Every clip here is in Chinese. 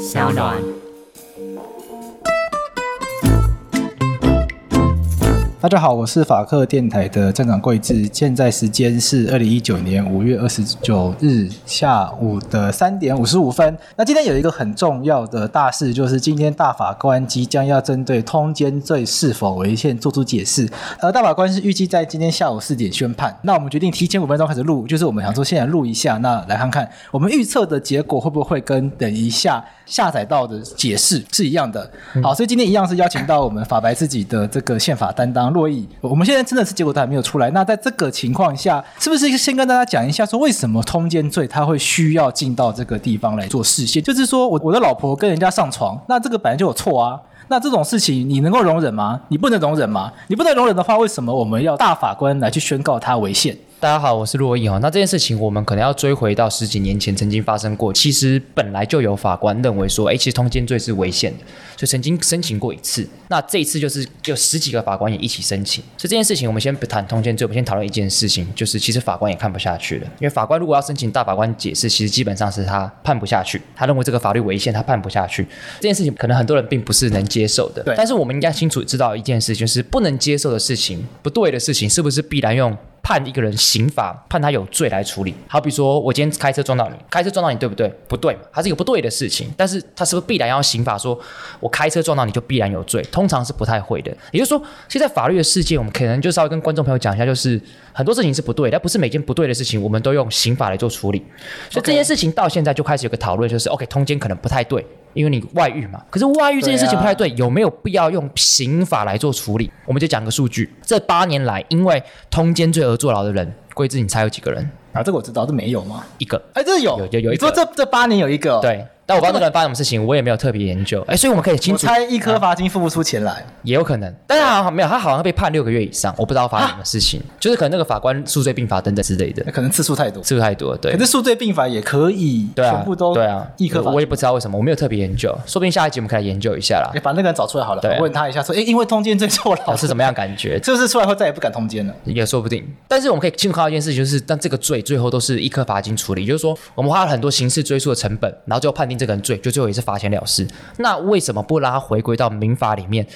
小暖。大家好，我是法克电台的站长桂智，现在时间是二零一九年五月二十九日下午的三点五十五分。那今天有一个很重要的大事，就是今天大法官即将要针对通奸罪是否违宪做出解释。而大法官是预计在今天下午四点宣判。那我们决定提前五分钟开始录，就是我们想说现在录一下，那来看看我们预测的结果会不会跟等一下下载到的解释是一样的。好，所以今天一样是邀请到我们法白自己的这个宪法担当。洛邑，我们现在真的是结果都还没有出来。那在这个情况下，是不是先跟大家讲一下，说为什么通奸罪他会需要进到这个地方来做释宪？就是说我我的老婆跟人家上床，那这个本来就有错啊。那这种事情你能够容忍吗？你不能容忍吗？你不能容忍的话，为什么我们要大法官来去宣告它违宪？大家好，我是珞亦哈。那这件事情我们可能要追回到十几年前曾经发生过。其实本来就有法官认为说，哎，其实通奸罪是违宪的，所以曾经申请过一次。那这一次就是有十几个法官也一起申请。所以这件事情我们先不谈通奸罪，我们先讨论一件事情，就是其实法官也看不下去了。因为法官如果要申请大法官解释，其实基本上是他判不下去，他认为这个法律违宪，他判不下去。这件事情可能很多人并不是能接受的。对。但是我们应该清楚知道一件事，就是不能接受的事情、不对的事情，是不是必然用？判一个人刑罚，判他有罪来处理。好比说，我今天开车撞到你，开车撞到你，对不对？不对嘛，它是一个不对的事情。但是，他是不是必然要刑罚？说我开车撞到你就必然有罪？通常是不太会的。也就是说，现在法律的世界，我们可能就稍微跟观众朋友讲一下，就是很多事情是不对，但不是每件不对的事情，我们都用刑法来做处理。所以这件事情到现在就开始有个讨论，就是 OK，通奸可能不太对。因为你外遇嘛，可是外遇这件事情不太对，对啊，有没有必要用刑法来做处理？我们就讲个数据，这八年来因为通奸罪而坐牢的人，贵智，你猜有几个人？啊，这个我知道，这没有吗？一个，哎，这有，有有有一个。你说这这八年有一个？对。但我不知道那个人发生什么事情，我也没有特别研究。哎，所以我们可以清楚。我猜一颗罚金付不出钱来，也有可能。但是好像没有，他好像被判六个月以上，我不知道发生什么事情。就是可能那个法官数罪并罚等等之类的，可能次数太多，次数太多。对，可是数罪并罚也可以，对全部都对啊，一颗罚。我也不知道为什么，我没有特别研究，说不定下一集我们可以来研究一下啦。把那个人找出来好了，我问他一下，说，哎，因为通奸罪坐牢是怎么样感觉？是不是出来后再也不敢通奸了，也说不定。但是我们可以清楚看到一件事情，就是但这个罪最后都是一颗罚金处理，就是说我们花了很多刑事追诉的成本，然后最后判定这个人罪，就最后也是。罚钱了事，那为什么不拉回归到民法里面？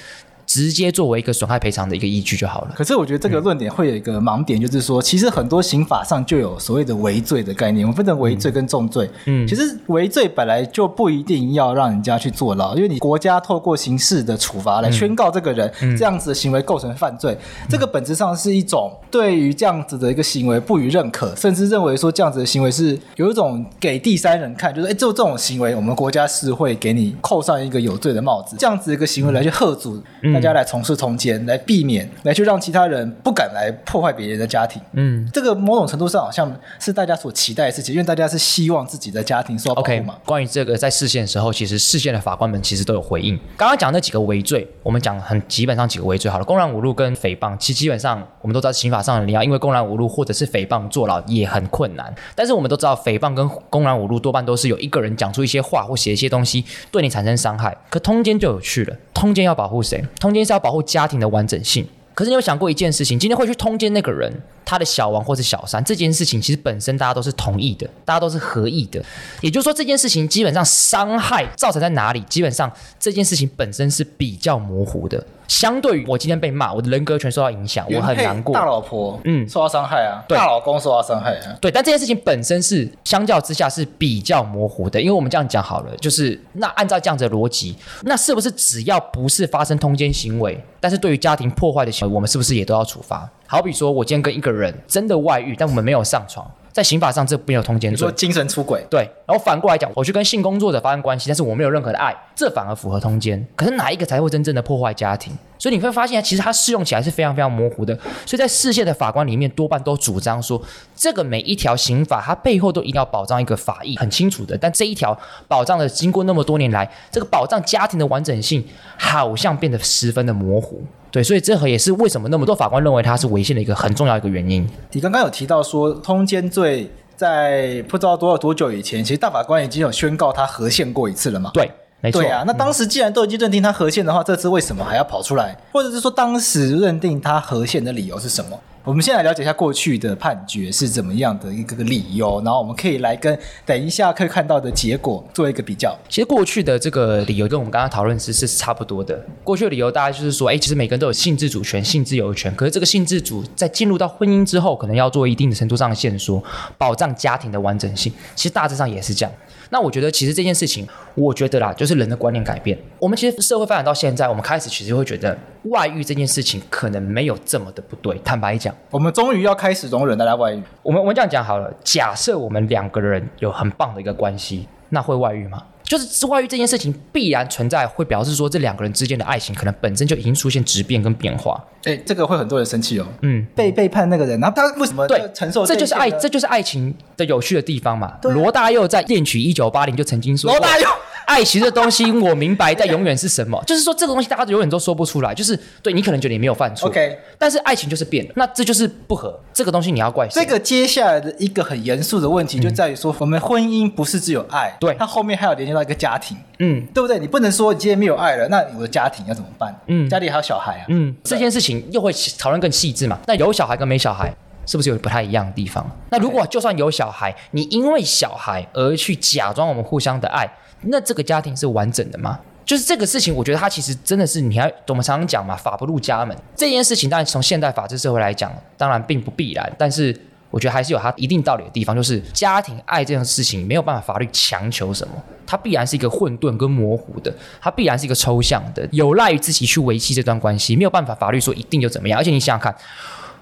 直接作为一个损害赔偿的一个依据就好了。可是我觉得这个论点会有一个盲点，就是说，其实很多刑法上就有所谓的违罪的概念。我们分成违罪跟重罪。嗯，其实违罪本来就不一定要让人家去坐牢，因为你国家透过刑事的处罚来宣告这个人这样子的行为构成犯罪，这个本质上是一种对于这样子的一个行为不予认可，甚至认为说这样子的行为是有一种给第三人看，就是哎，就这种行为，我们国家是会给你扣上一个有罪的帽子，这样子一个行为来去喝阻。大家来从事通奸，来避免，来去让其他人不敢来破坏别人的家庭。嗯，这个某种程度上好像是大家所期待的事情，因为大家是希望自己的家庭受到保护嘛。Okay, 关于这个，在释宪的时候，其实释宪的法官们其实都有回应。刚刚讲那几个违罪，我们讲很基本上几个违罪好了，公然侮辱跟诽谤，其实基本上我们都知道，刑法上你要因为公然侮辱或者是诽谤坐牢也很困难。但是我们都知道，诽谤跟公然侮辱多半都是有一个人讲出一些话或写一些东西对你产生伤害。可通奸就有趣了，通奸要保护谁？通奸是要保护家庭的完整性，可是你有想过一件事情？今天会去通奸那个人，他的小王或是小三，这件事情其实本身大家都是同意的，大家都是合意的。也就是说，这件事情基本上伤害造成在哪里？基本上这件事情本身是比较模糊的。相对于我今天被骂，我的人格权受到影响，我很难过。大老婆，嗯，受到伤害啊，对，大老公受到伤害啊，对。但这件事情本身是相较之下是比较模糊的，因为我们这样讲好了，就是那按照这样子的逻辑，那是不是只要不是发生通奸行为，但是对于家庭破坏的行为，我们是不是也都要处罚？好比说，我今天跟一个人真的外遇，但我们没有上床。在刑法上，这没有通奸罪。你说精神出轨，对。然后反过来讲，我去跟性工作者发生关系，但是我没有任何的爱，这反而符合通奸。可是哪一个才会真正的破坏家庭？所以你会发现，其实它适用起来是非常非常模糊的。所以在世界的法官里面，多半都主张说，这个每一条刑法，它背后都一定要保障一个法益，很清楚的。但这一条保障的，经过那么多年来，这个保障家庭的完整性，好像变得十分的模糊。对，所以这和也是为什么那么多法官认为它是违宪的一个很重要一个原因。你刚刚有提到说，通奸罪在不知道多少多久以前，其实大法官已经有宣告他合宪过一次了嘛？对，没错。对啊，那当时既然都已经认定他合宪的话，这次为什么还要跑出来？或者是说当时认定他合宪的理由是什么？我们先来了解一下过去的判决是怎么样的一个个理由，然后我们可以来跟等一下可以看到的结果做一个比较。其实过去的这个理由跟我们刚刚讨论是是差不多的。过去的理由大概就是说，哎，其实每个人都有性自主权、性自由权，可是这个性自主在进入到婚姻之后，可能要做一定的程度上的限缩，保障家庭的完整性。其实大致上也是这样。那我觉得，其实这件事情，我觉得啦，就是人的观念改变。我们其实社会发展到现在，我们开始其实会觉得外遇这件事情可能没有这么的不对。坦白讲，我们终于要开始容忍大家外遇。我们我们这样讲好了，假设我们两个人有很棒的一个关系，那会外遇吗？就是外遇这件事情必然存在，会表示说这两个人之间的爱情可能本身就已经出现质变跟变化。哎，这个会很多人生气哦。嗯，被背叛那个人，然后他为什么对承受这？这就是爱，这就是爱情的有趣的地方嘛。罗大佑在《恋曲一九八零》就曾经说过。罗大佑。爱情这东西，我明白，但永远是什么？就是说，这个东西大家永远都说不出来。就是对你可能觉得你没有犯错，OK，但是爱情就是变了，那这就是不合。这个东西你要怪谁？这个接下来的一个很严肃的问题就在于说，嗯、我们婚姻不是只有爱，对，它后面还有连接到一个家庭，嗯，对不对？你不能说你今天没有爱了，那我的家庭要怎么办？嗯，家里还有小孩啊，嗯，这件事情又会讨论更细致嘛？那有小孩跟没小孩是不是有不太一样的地方？那如果就算有小孩，你因为小孩而去假装我们互相的爱？那这个家庭是完整的吗？就是这个事情，我觉得它其实真的是你还我们常常讲嘛，法不入家门这件事情。当然从现代法治社会来讲，当然并不必然，但是我觉得还是有它一定道理的地方。就是家庭爱这件事情没有办法法律强求什么，它必然是一个混沌跟模糊的，它必然是一个抽象的，有赖于自己去维系这段关系，没有办法法律说一定就怎么样。而且你想想看，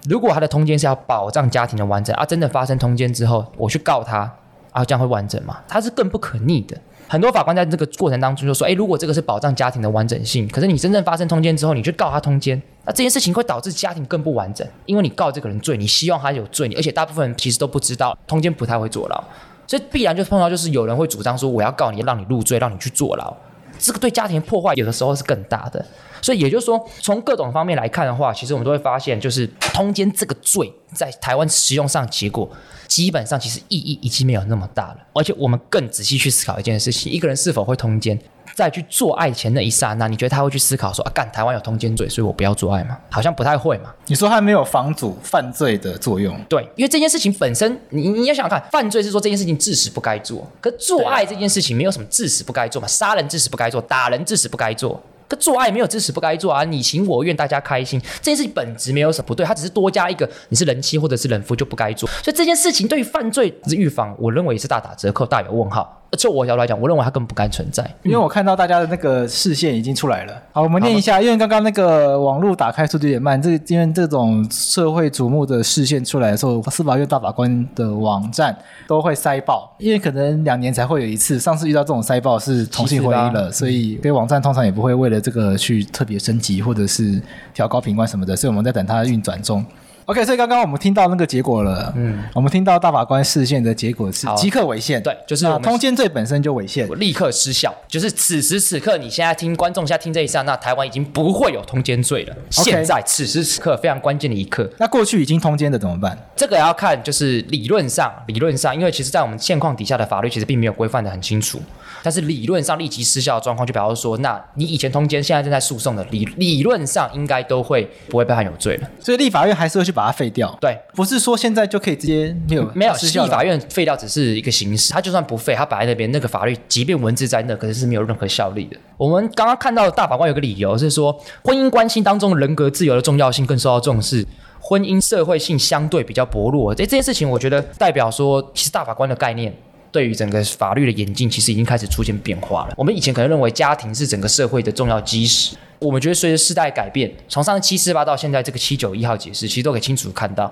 如果他的通奸是要保障家庭的完整啊，真的发生通奸之后，我去告他啊，这样会完整吗？它是更不可逆的。很多法官在这个过程当中就说：“诶，如果这个是保障家庭的完整性，可是你真正发生通奸之后，你去告他通奸，那这件事情会导致家庭更不完整，因为你告这个人罪，你希望他有罪，而且大部分人其实都不知道通奸不太会坐牢，所以必然就碰到就是有人会主张说我要告你，让你入罪，让你去坐牢，这个对家庭破坏有的时候是更大的。所以也就是说，从各种方面来看的话，其实我们都会发现，就是通奸这个罪在台湾使用上结果。”基本上其实意义已经没有那么大了，而且我们更仔细去思考一件事情：一个人是否会通奸，在去做爱前那一刹那，你觉得他会去思考说啊，干台湾有通奸罪，所以我不要做爱吗？好像不太会嘛。你说他没有防阻犯罪的作用？对，因为这件事情本身，你你要想想看，犯罪是说这件事情致死不该做，可做爱这件事情没有什么致死不该做嘛，杀人致死不该做，打人致死不该做。可做爱没有支持不该做啊，你情我愿，大家开心，这件事情本质没有什么不对，它只是多加一个你是人妻或者是人夫就不该做，所以这件事情对于犯罪之预防，我认为也是大打折扣，大有问号。就我角度来讲，我认为它根本不该存在，因为我看到大家的那个视线已经出来了。好，我们念一下，因为刚刚那个网络打开速度有点慢，这因为这种社会瞩目的视线出来的时候，司法院大法官的网站都会塞爆，因为可能两年才会有一次，上次遇到这种塞爆是同性婚姻了，所以对网站通常也不会为了这个去特别升级或者是调高品官什么的，所以我们在等它运转中。OK，所以刚刚我们听到那个结果了，嗯，我们听到大法官视线的结果是即刻违宪，对，就是通奸罪本身就违宪，立刻失效，就是此时此刻你现在听观众现在听这一刹那，台湾已经不会有通奸罪了。Okay, 现在此时此刻非常关键的一刻，那过去已经通奸的怎么办？这个要看就是理论上，理论上，因为其实在我们现况底下的法律其实并没有规范的很清楚。但是理论上立即失效的状况，就表示说，那你以前通奸，现在正在诉讼的理理论上应该都会不会被判有罪了。所以立法院还是会去把它废掉。对，不是说现在就可以直接没有没有失效。立法院废掉只是一个形式，它就算不废，它摆在那边，那个法律即便文字在那，可是是没有任何效力的。我们刚刚看到的大法官有个理由是说，婚姻关系当中人格自由的重要性更受到重视，婚姻社会性相对比较薄弱。这这件事情，我觉得代表说，其实大法官的概念。对于整个法律的演进，其实已经开始出现变化了。我们以前可能认为家庭是整个社会的重要基石，我们觉得随着时代改变，从上次七四八到现在这个七九一号解释，其实都可以清楚看到，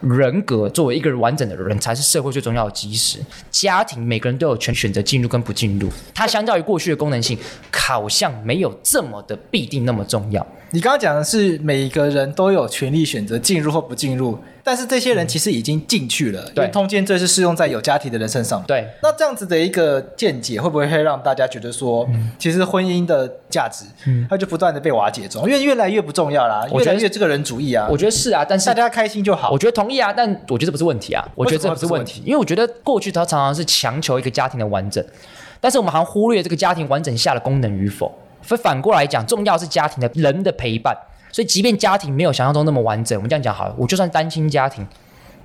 人格作为一个人完整的人才是社会最重要的基石。家庭每个人都有权选择进入跟不进入，它相较于过去的功能性，好像没有这么的必定那么重要。你刚刚讲的是每个人都有权利选择进入或不进入。但是这些人其实已经进去了，对，通奸罪是适用在有家庭的人身上。对，那这样子的一个见解，会不会会让大家觉得说，嗯、其实婚姻的价值，嗯，它就不断的被瓦解中，因为越来越不重要啦，越来越这个人主义啊。我觉得是啊，但是大家开心就好。我觉得同意啊，但我觉得这不是问题啊，我觉得这不是问题，因为我觉得过去他常常是强求一个家庭的完整，但是我们好像忽略这个家庭完整下的功能与否。所以反过来讲，重要是家庭的人的陪伴。所以即便家庭没有想象中那么完整，我们这样讲好了，我就算单亲家庭。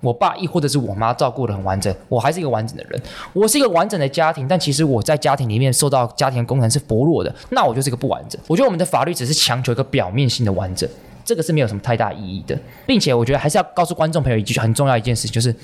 我爸亦或者是我妈照顾的很完整，我还是一个完整的人。我是一个完整的家庭，但其实我在家庭里面受到家庭的功能是薄弱的，那我就是一个不完整。我觉得我们的法律只是强求一个表面性的完整，这个是没有什么太大意义的，并且我觉得还是要告诉观众朋友一句很重要一件事，就是。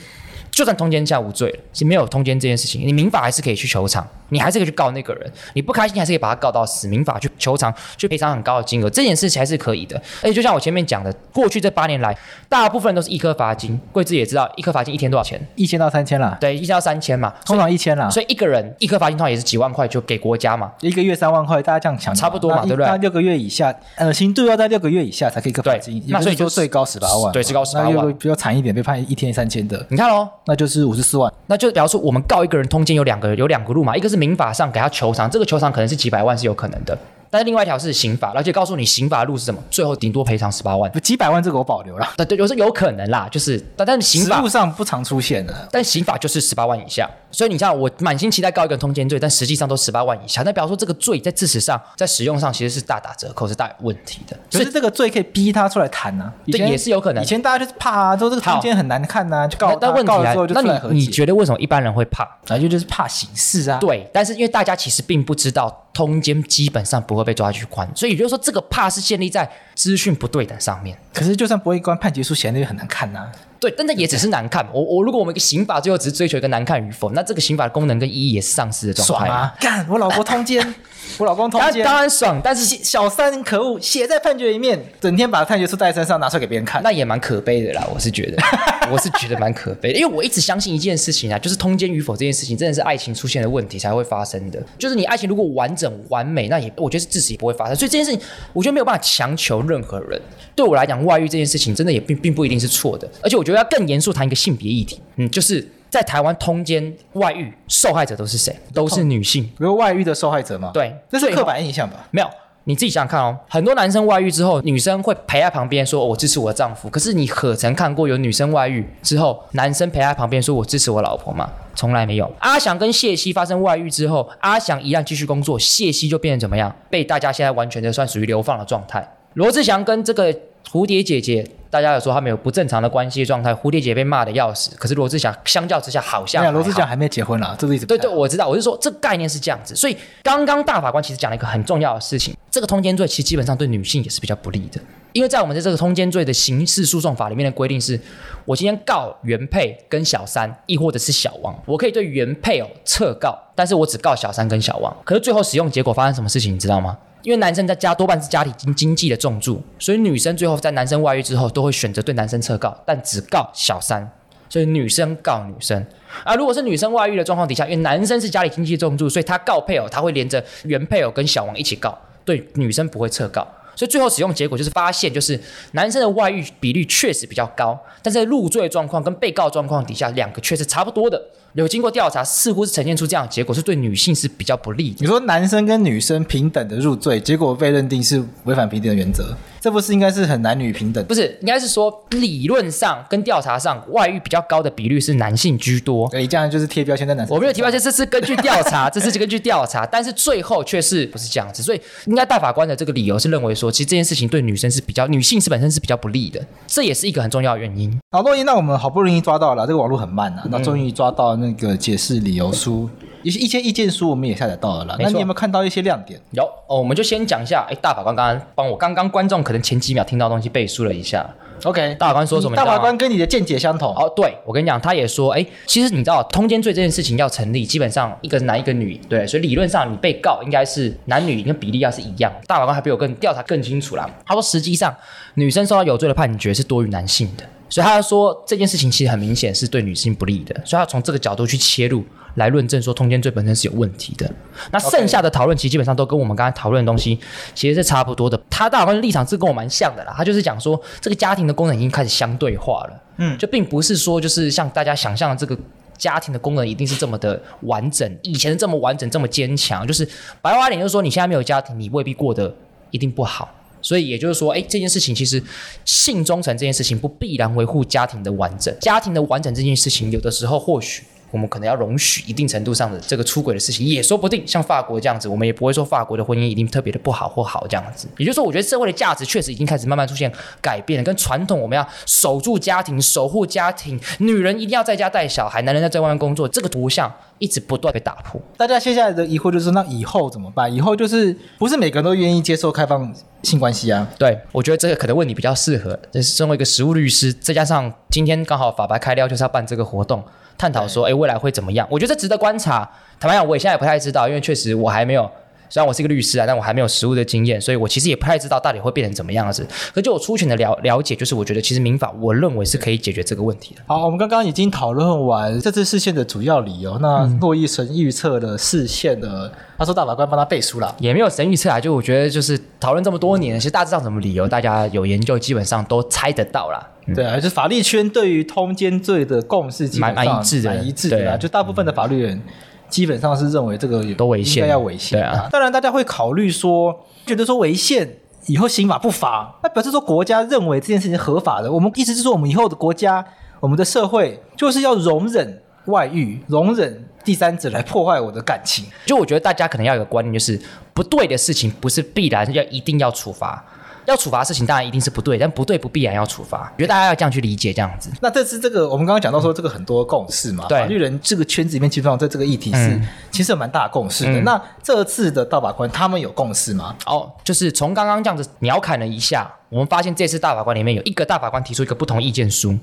就算通奸下无罪了，是没有通奸这件事情，你民法还是可以去求偿，你还是可以去告那个人，你不开心还是可以把他告到死，民法去求偿，去赔偿很高的金额，这件事情还是可以的。而且就像我前面讲的，过去这八年来，大部分都是一颗罚金，贵志也知道一颗罚金一天多少钱，一千到三千啦。对，一千到三千嘛，通常一千啦。所以一个人一颗罚金通常也是几万块，就给国家嘛，一个月三万块，大家这样想差不多嘛，对不对？那六个月以下，呃，刑度要在六个月以下才可以一颗罚金，那所以就最高十八万，对，最高十八万。那比较惨一点，被判一天三千的，你看喽，那就是五十四万。那就比方说，我们告一个人通奸有两个有两个路嘛，一个是民法上给他求偿，这个求偿可能是几百万是有可能的。但是另外一条是刑法，而且告诉你刑法路是什么，最后顶多赔偿十八万，几百万这个我保留了。对对，有时候有可能啦，就是但但是刑法实务上不常出现的，但刑法就是十八万以下。所以你像我满心期待告一个通奸罪，但实际上都十八万以下。那比方说这个罪在事实上在使用上其实是大打折扣，是大有问题的。所以这个罪可以逼他出来谈呢、啊？对，也是有可能。以前大家就是怕啊，说这个通奸很难看呐、啊，就告他。但问题来，那你你觉得为什么一般人会怕？啊就就是怕刑事啊。对，但是因为大家其实并不知道通奸基本上不会被抓去关。所以也就是说，这个怕是建立在资讯不对等上面。可是，就算不会关判决书，写的也很难看呐、啊。对，但那也只是难看。我我如果我们一个刑法最后只是追求一个难看与否，那这个刑法的功能跟意义也是丧失的状态。爽啊！干，我老婆通奸，我老公通奸，当然爽。但是小三可恶，写在判决里面，整天把判决书带身上拿出来给别人看，那也蛮可悲的啦。我是觉得，我是觉得蛮可悲的，因为我一直相信一件事情啊，就是通奸与否这件事情，真的是爱情出现了问题才会发生的。就是你爱情如果完整完美，那也我觉得是至死也不会发生。所以这件事情，我觉得没有办法强求任何人。对我来讲，外遇这件事情真的也并并不一定是错的，而且我觉得要更严肃谈一个性别议题，嗯，就是在台湾通奸外遇受害者都是谁？都是女性，比如外遇的受害者吗？对，这是刻板印象吧？没有，你自己想想看哦，很多男生外遇之后，女生会陪在旁边说：“我支持我的丈夫。”可是你可曾看过有女生外遇之后，男生陪在旁边说：“我支持我老婆”吗？从来没有。阿翔跟谢希发生外遇之后，阿翔一样继续工作，谢希就变成怎么样？被大家现在完全的算属于流放的状态。罗志祥跟这个蝴蝶姐姐，大家有说他们有不正常的关系状态，蝴蝶姐被骂得要死，可是罗志祥相较之下好像好。罗志祥还没结婚啊，这个意思。对对，我知道，我是说这个概念是这样子，所以刚刚大法官其实讲了一个很重要的事情，这个通奸罪其实基本上对女性也是比较不利的，因为在我们的这个通奸罪的刑事诉讼法里面的规定是，我今天告原配跟小三，亦或者是小王，我可以对原配偶撤告，但是我只告小三跟小王，可是最后使用结果发生什么事情，你知道。吗？因为男生在家多半是家里经经济的重注，所以女生最后在男生外遇之后都会选择对男生撤告，但只告小三，所以女生告女生。而如果是女生外遇的状况底下，因为男生是家里经济重注，所以他告配偶，他会连着原配偶跟小王一起告，对女生不会撤告。所以最后使用结果就是发现，就是男生的外遇比率确实比较高，但在入罪状况跟被告状况底下，两个却是差不多的。有经过调查，似乎是呈现出这样的结果，是对女性是比较不利的。你说男生跟女生平等的入罪，结果被认定是违反平等的原则，这不是应该是很男女平等？不是，应该是说理论上跟调查上，外遇比较高的比率是男性居多。对，这样就是贴标签在男生。我没有贴标签，这是根据调查，这是根据调查，但是最后却是不是这样子，所以应该大法官的这个理由是认为说，其实这件事情对女生是比较，女性是本身是比较不利的，这也是一个很重要的原因。好，洛伊，那我们好不容易抓到了，这个网络很慢啊，那终于抓到那个解释。理由书，一些一些意见书我们也下载到了啦。那你有没有看到一些亮点？有哦，我们就先讲一下。哎，大法官刚刚帮我刚刚观众可能前几秒听到的东西背书了一下。OK，大法官说什么？大法官跟你的见解相同。哦，对，我跟你讲，他也说，哎，其实你知道，通奸罪这件事情要成立，基本上一个男一个女，对，所以理论上你被告应该是男女跟比例要是一样。大法官还比我更调查更清楚啦。他说，实际上女生受到有罪的判决是多于男性的，所以他说这件事情其实很明显是对女性不利的，所以他从这个角度去切入。来论证说通奸罪本身是有问题的，那剩下的讨论其实基本上都跟我们刚才讨论的东西其实是差不多的。他大法官的立场是跟我蛮像的啦，他就是讲说这个家庭的功能已经开始相对化了，嗯，就并不是说就是像大家想象的这个家庭的功能一定是这么的完整，以前这么完整这么坚强，就是白话点就是说你现在没有家庭，你未必过得一定不好。所以也就是说，哎，这件事情其实性忠诚这件事情不必然维护家庭的完整，家庭的完整这件事情有的时候或许。我们可能要容许一定程度上的这个出轨的事情，也说不定。像法国这样子，我们也不会说法国的婚姻一定特别的不好或好这样子。也就是说，我觉得社会的价值确实已经开始慢慢出现改变了，跟传统我们要守住家庭、守护家庭，女人一定要在家带小孩，男人要在外面工作，这个图像一直不断被打破。大家接下来的疑惑就是，那以后怎么办？以后就是不是每个人都愿意接受开放性关系啊？对，我觉得这个可能问你比较适合。就是身为一个实务律师，再加上今天刚好法白开撩，就是要办这个活动。探讨说，哎，未来会怎么样？我觉得这值得观察。坦白讲，我也现在也不太知道，因为确实我还没有，虽然我是一个律师啊，但我还没有实务的经验，所以我其实也不太知道到底会变成怎么样子。可就我粗浅的了了解，就是我觉得其实民法，我认为是可以解决这个问题的。好，我们刚刚已经讨论完这次事件的主要理由。那骆奕神预测的事件的，他说大法官帮他背书了，也没有神预测啊。就我觉得，就是讨论这么多年，其实大致上什么理由，大家有研究，基本上都猜得到了。嗯、对啊，就是法律圈对于通奸罪的共识基本上蛮一致的，蛮一致的啦。就大部分的法律人基本上是认为这个都违宪，应该要违宪。对啊，当然大家会考虑说，觉得说违宪以后刑法不罚，那表示说国家认为这件事情合法的。我们意思是说，我们以后的国家，我们的社会就是要容忍外遇，容忍第三者来破坏我的感情。就我觉得大家可能要有个观念，就是不对的事情不是必然要一定要处罚。要处罚的事情当然一定是不对，但不对不必然要处罚。我觉得大家要这样去理解这样子。那这次这个我们刚刚讲到说这个很多共识嘛，嗯、法律人这个圈子里面基本上在这个议题是、嗯、其实有蛮大的共识的。嗯、那这次的大法官他们有共识吗？哦，就是从刚刚这样子秒砍了一下，我们发现这次大法官里面有一个大法官提出一个不同意见书。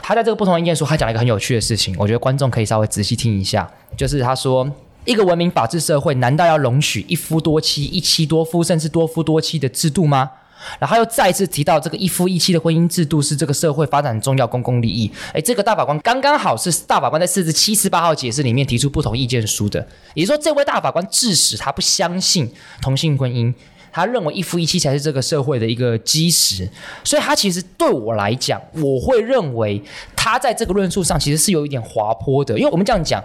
他在这个不同意见书，他讲了一个很有趣的事情，我觉得观众可以稍微仔细听一下。就是他说，一个文明法治社会难道要容许一夫多妻、一妻多夫，甚至多夫多妻的制度吗？然后又再次提到这个一夫一妻的婚姻制度是这个社会发展重要公共利益。哎，这个大法官刚刚好是大法官在四十七十八号解释里面提出不同意见书的，也就是说，这位大法官致使他不相信同性婚姻。他认为一夫一妻才是这个社会的一个基石，所以他其实对我来讲，我会认为他在这个论述上其实是有一点滑坡的。因为我们这样讲，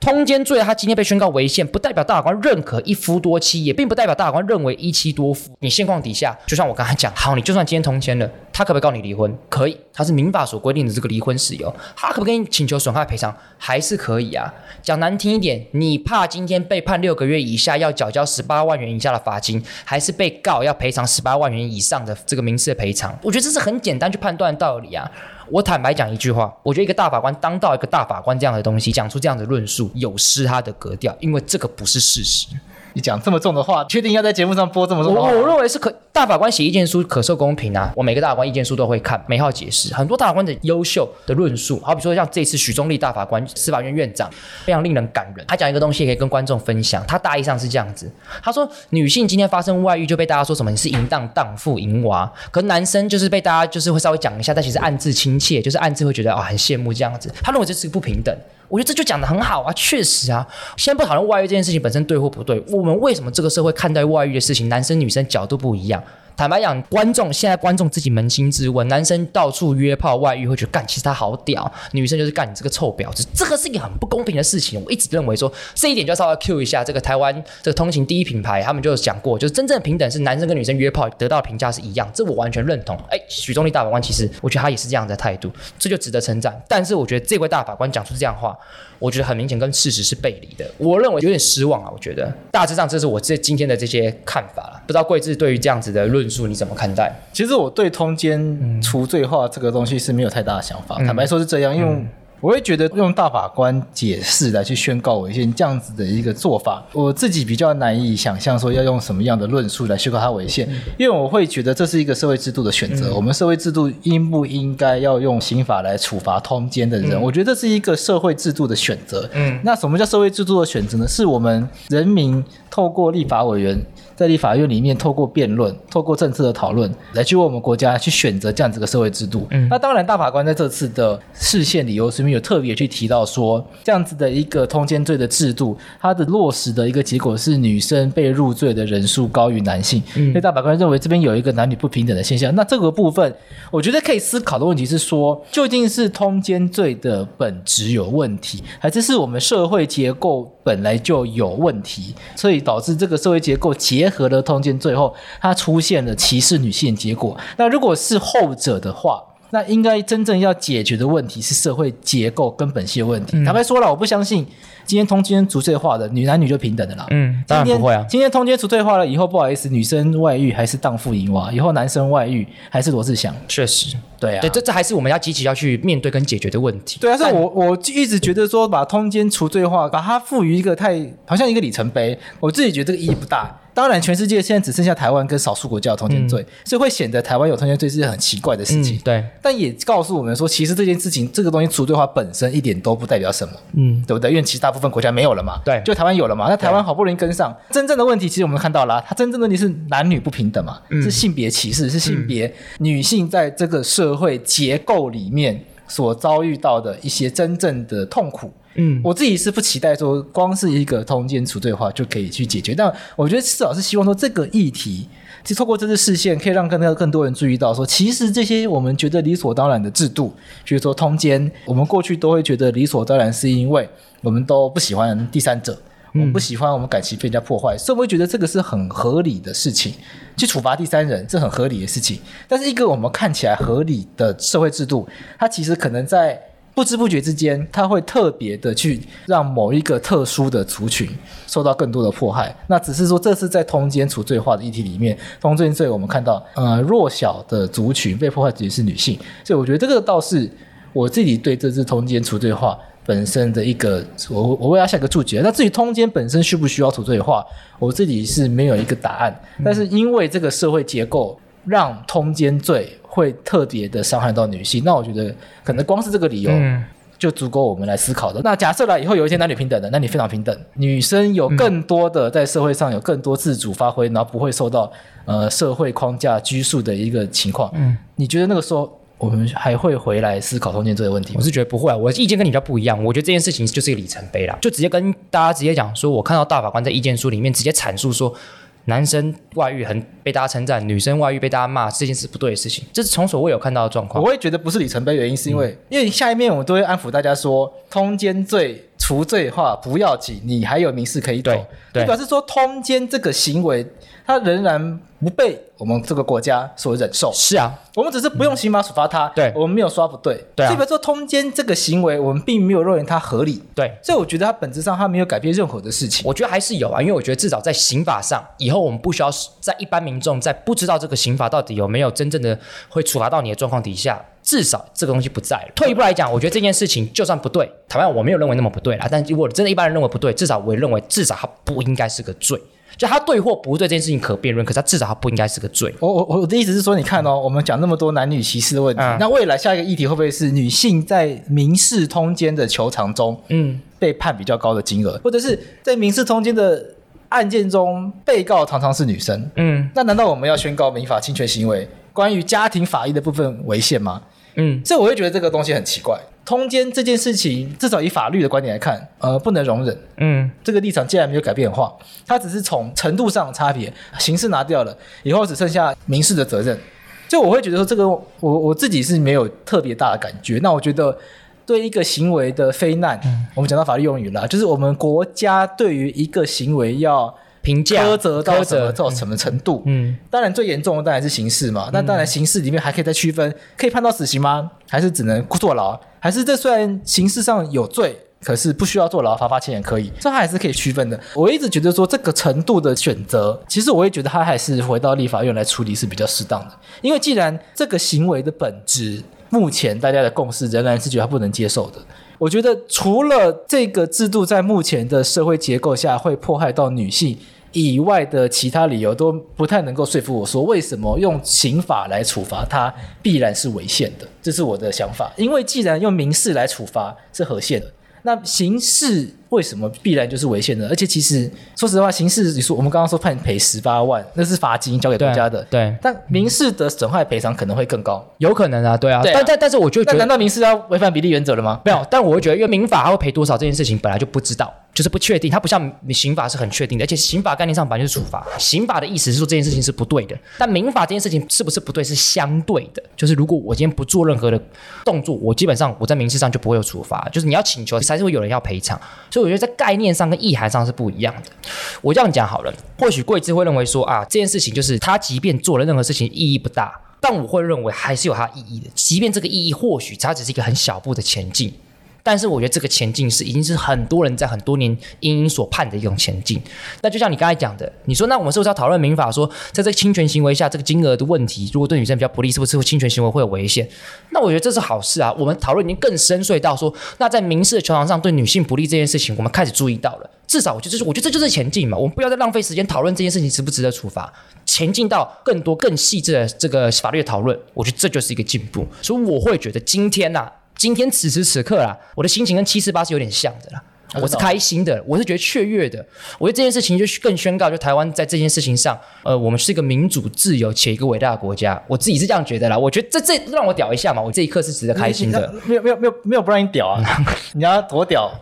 通奸罪他今天被宣告违宪，不代表大法官认可一夫多妻，也并不代表大法官认为一妻多夫。你现况底下，就像我刚才讲，好，你就算今天通奸了，他可不可以告你离婚？可以，他是民法所规定的这个离婚事由。他可不可以请求损害赔偿？还是可以啊。讲难听一点，你怕今天被判六个月以下要缴交十八万元以下的罚金，还是？被告要赔偿十八万元以上的这个民事赔偿，我觉得这是很简单去判断的道理啊。我坦白讲一句话，我觉得一个大法官当到一个大法官这样的东西，讲出这样的论述，有失他的格调，因为这个不是事实。你讲这么重的话，确定要在节目上播这么重？我我认为是可大法官写意见书可受公平啊，我每个大法官意见书都会看，每号解释很多大法官的优秀的论述，好比说像这次许宗力大法官，司法院院长，非常令人感人。他讲一个东西也可以跟观众分享，他大意上是这样子，他说女性今天发生外遇就被大家说什么你是淫荡荡妇淫娃，可男生就是被大家就是会稍微讲一下，但其实暗自亲切，就是暗自会觉得啊、很羡慕这样子。他认为这是不平等。我觉得这就讲的很好啊，确实啊。先不讨论外遇这件事情本身对或不对，我们为什么这个社会看待外遇的事情，男生女生角度不一样？坦白讲，观众现在观众自己扪心自问：男生到处约炮外遇会觉得干，其实他好屌；女生就是干你这个臭婊子，这个是一个很不公平的事情。我一直认为说这一点就要稍微 cue 一下这个台湾这个通勤第一品牌，他们就讲过，就是真正的平等是男生跟女生约炮得到的评价是一样，这我完全认同。哎，许宗力大法官其实我觉得他也是这样的态度，这就值得称赞。但是我觉得这位大法官讲出这样的话。我觉得很明显跟事实是背离的，我认为有点失望啊。我觉得大致上这是我这今天的这些看法了，不知道贵智对于这样子的论述你怎么看待？其实我对通奸除罪化这个东西是没有太大的想法，嗯、坦白说是这样，因为。嗯我会觉得用大法官解释来去宣告违宪这样子的一个做法，我自己比较难以想象说要用什么样的论述来宣告它违宪，因为我会觉得这是一个社会制度的选择。我们社会制度应不应该要用刑法来处罚通奸的人？我觉得这是一个社会制度的选择。嗯，那什么叫社会制度的选择呢？是我们人民透过立法委员。在立法院里面，透过辩论、透过政策的讨论，来去为我们国家去选择这样子的社会制度。嗯，那当然，大法官在这次的视线理由里面有特别去提到说，这样子的一个通奸罪的制度，它的落实的一个结果是女生被入罪的人数高于男性。嗯，所以大法官认为这边有一个男女不平等的现象。那这个部分，我觉得可以思考的问题是说，究竟是通奸罪的本质有问题，还是是我们社会结构本来就有问题，所以导致这个社会结构结合了通奸，最后它出现了歧视女性的结果。那如果是后者的话，那应该真正要解决的问题是社会结构根本性的问题。嗯、坦白说了，我不相信今天通奸除罪化的女男女就平等的啦。嗯，当然不会啊。今天通奸除罪化了以后，不好意思，女生外遇还是荡妇淫娃，以后男生外遇还是罗志祥。确实，对啊，对，这这还是我们要积极要去面对跟解决的问题。对啊，所以我我一直觉得说把通奸除罪化，把它赋予一个太好像一个里程碑，我自己觉得这个意义不大。当然，全世界现在只剩下台湾跟少数国家有通奸罪，嗯、所以会显得台湾有通奸罪是很奇怪的事情。嗯、对，但也告诉我们说，其实这件事情，这个东西除罪化本身一点都不代表什么，嗯，对不对？因为其实大部分国家没有了嘛，对，就台湾有了嘛。那台湾好不容易跟上，真正的问题其实我们看到了，它真正的问题是男女不平等嘛，嗯、是性别歧视，是性别、嗯、女性在这个社会结构里面所遭遇到的一些真正的痛苦。嗯，我自己是不期待说光是一个通奸除罪化就可以去解决，但我觉得至少是希望说这个议题，就透过这次事件，可以让更多更多人注意到说，其实这些我们觉得理所当然的制度，比如说通奸，我们过去都会觉得理所当然，是因为我们都不喜欢第三者，我们不喜欢我们感情被人家破坏，所以我会觉得这个是很合理的事情，去处罚第三人这很合理的事情。但是一个我们看起来合理的社会制度，它其实可能在。不知不觉之间，他会特别的去让某一个特殊的族群受到更多的迫害。那只是说，这是在通奸除罪化的议题里面，通奸罪我们看到，呃，弱小的族群被迫害的是女性，所以我觉得这个倒是我自己对这次通奸除罪化本身的一个，我我为它下一个注解。那至于通奸本身需不需要除罪化，我自己是没有一个答案。但是因为这个社会结构让通奸罪。会特别的伤害到女性，那我觉得可能光是这个理由就足够我们来思考的。嗯、那假设了以后有一天男女平等的，那你非常平等，女生有更多的在社会上有更多自主发挥，然后不会受到呃社会框架拘束的一个情况，嗯，你觉得那个时候我们还会回来思考通奸罪的问题吗？我是觉得不会，啊我的意见跟你比较不一样。我觉得这件事情就是一个里程碑啦，就直接跟大家直接讲说，我看到大法官在意见书里面直接阐述说。男生外遇很被大家称赞，女生外遇被大家骂，这件事不对的事情，这是从所未有看到的状况。我会觉得不是里程碑，原因是因为，嗯、因为下一面我都会安抚大家说，通奸罪除罪化不要紧，你还有民事可以走。对，表示说通奸这个行为，它仍然不被我们这个国家所忍受。是啊，我们只是不用刑法处罚他，嗯、对，我们没有刷不对。对、啊，所以说通奸这个行为，我们并没有认为它合理。对，所以我觉得它本质上它没有改变任何的事情。我觉得还是有啊，因为我觉得至少在刑法上，以后我们不需要在一般民众在不知道这个刑法到底有没有真正的会处罚到你的状况底下，至少这个东西不在了。退一步来讲，我觉得这件事情就算不对，台湾我没有认为那么不对啦，但如果真的一般人认为不对，至少我也认为至少它不应该是个罪。就他对或不对这件事情可辩论，可是他至少他不应该是个罪。我我我的意思是说，你看哦，我们讲那么多男女歧视的问题，嗯、那未来下一个议题会不会是女性在民事通奸的求偿中，嗯，被判比较高的金额，或者是在民事通奸的案件中，被告常常是女生，嗯，那难道我们要宣告民法侵权行为关于家庭法益的部分违宪吗？嗯，所以我会觉得这个东西很奇怪。通奸这件事情，至少以法律的观点来看，呃，不能容忍。嗯，这个立场既然没有改变的话，它只是从程度上的差别，刑事拿掉了，以后只剩下民事的责任。就我会觉得说，这个我我自己是没有特别大的感觉。那我觉得，对一个行为的非难，嗯、我们讲到法律用语啦，就是我们国家对于一个行为要。评价苛责到什么到什么程度？嗯，当然最严重的当然是刑事嘛。那、嗯、当然刑事里面还可以再区分，可以判到死刑吗？还是只能坐牢？还是这虽然刑事上有罪，可是不需要坐牢，罚罚钱也可以，这还是可以区分的。我一直觉得说这个程度的选择，其实我也觉得他还是回到立法院来处理是比较适当的。因为既然这个行为的本质，目前大家的共识仍然是觉得他不能接受的。我觉得除了这个制度在目前的社会结构下会迫害到女性以外的其他理由都不太能够说服我说，为什么用刑法来处罚它必然是违宪的，这是我的想法。因为既然用民事来处罚是合宪的，那刑事。为什么必然就是违宪的？而且其实说实话，刑事你说我们刚刚说判赔十八万，那是罚金交给国家的。对。对但民事的损害赔偿可能会更高，有可能啊，对啊。对啊但但但是我就觉得，难道民事要违反比例原则了吗？没有。但我会觉得，因为民法它会赔多少这件事情本来就不知道，就是不确定。它不像刑法是很确定的，而且刑法概念上本来就是处罚。刑法的意思是说这件事情是不对的，但民法这件事情是不是不对是相对的。就是如果我今天不做任何的动作，我基本上我在民事上就不会有处罚。就是你要请求，才是会有人要赔偿。所以我觉得在概念上跟意涵上是不一样的。我这样讲好了，或许贵智会认为说啊，这件事情就是他即便做了任何事情意义不大，但我会认为还是有它意义的，即便这个意义或许它只是一个很小步的前进。但是我觉得这个前进是已经是很多人在很多年殷殷所盼的一种前进。那就像你刚才讲的，你说那我们是不是要讨论民法说，在这个侵权行为下，这个金额的问题，如果对女生比较不利，是不是侵权行为会有危险？那我觉得这是好事啊。我们讨论已经更深邃到说，那在民事的球场上对女性不利这件事情，我们开始注意到了。至少我觉得这是，我觉得这就是前进嘛。我们不要再浪费时间讨论这件事情值不值得处罚，前进到更多更细致的这个法律讨论，我觉得这就是一个进步。所以我会觉得今天呐、今天此时此刻啦，我的心情跟七四八是有点像的啦。我是开心的，我是觉得雀跃的。我觉得这件事情就更宣告，就台湾在这件事情上，呃，我们是一个民主、自由且一个伟大的国家。我自己是这样觉得啦。我觉得这这让我屌一下嘛，我这一刻是值得开心的。没有没有没有没有不让你屌啊！你要多屌。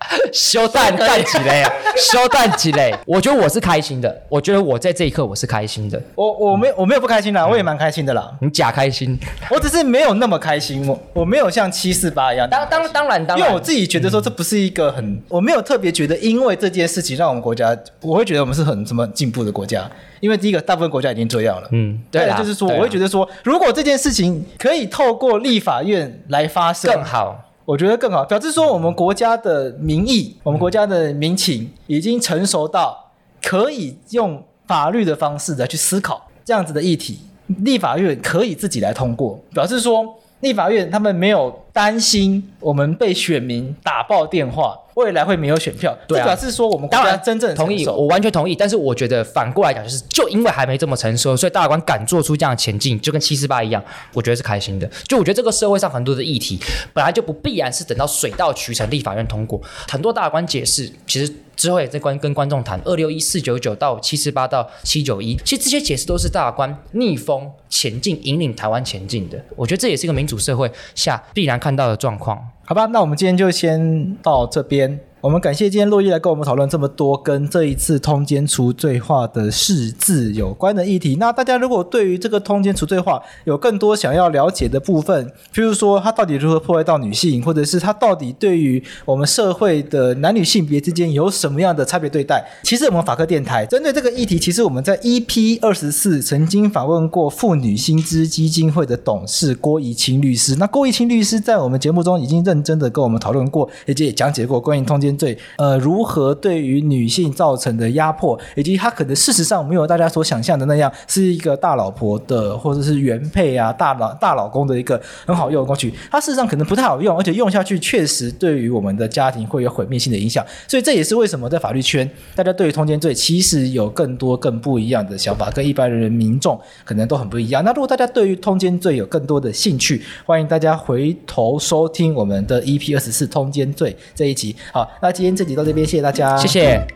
修蛋蛋起来呀！修蛋起来，我觉得我是开心的。我觉得我在这一刻我是开心的。我我没我没有不开心啦，我也蛮开心的啦。你假开心，我只是没有那么开心。我我没有像七四八一样。当当当然当然，因为我自己觉得说这不是一个很，我没有特别觉得，因为这件事情让我们国家，我会觉得我们是很什么进步的国家。因为第一个，大部分国家已经这样了。嗯，对，就是说，我会觉得说，如果这件事情可以透过立法院来发生，更好。我觉得更好，表示说我们国家的民意，我们国家的民情已经成熟到可以用法律的方式来去思考这样子的议题，立法院可以自己来通过，表示说立法院他们没有担心我们被选民打爆电话。未来会没有选票，对啊，这表示说我们当然真正同意，我完全同意。但是我觉得反过来讲，就是就因为还没这么成熟，所以大法官敢做出这样的前进，就跟七四八一样，我觉得是开心的。就我觉得这个社会上很多的议题，本来就不必然是等到水到渠成，立法院通过。很多大法官解释，其实之后也在观跟观众谈，二六一四九九到七四八到七九一，其实这些解释都是大法官逆风前进，引领台湾前进的。我觉得这也是一个民主社会下必然看到的状况。好吧，那我们今天就先到这边。我们感谢今天洛伊来跟我们讨论这么多跟这一次通奸除罪化的释字有关的议题。那大家如果对于这个通奸除罪化有更多想要了解的部分，譬如说它到底如何破坏到女性，或者是它到底对于我们社会的男女性别之间有什么样的差别对待，其实我们法科电台针对这个议题，其实我们在 EP 二十四曾经访问过妇女薪资基金会的董事郭怡清律师。那郭怡清律师在我们节目中已经认真的跟我们讨论过，而且也讲解过关于通奸罪，呃，如何对于女性造成的压迫，以及他可能事实上没有大家所想象的那样，是一个大老婆的或者是原配啊、大老大老公的一个很好用的工具。它事实上可能不太好用，而且用下去确实对于我们的家庭会有毁灭性的影响。所以这也是为什么在法律圈，大家对于通奸罪其实有更多更不一样的想法，跟一般人民众可能都很不一样。那如果大家对于通奸罪有更多的兴趣，欢迎大家回头收听我们的 EP 二十四通奸罪这一集。好，那今天。这集到这边，谢谢大家，谢谢。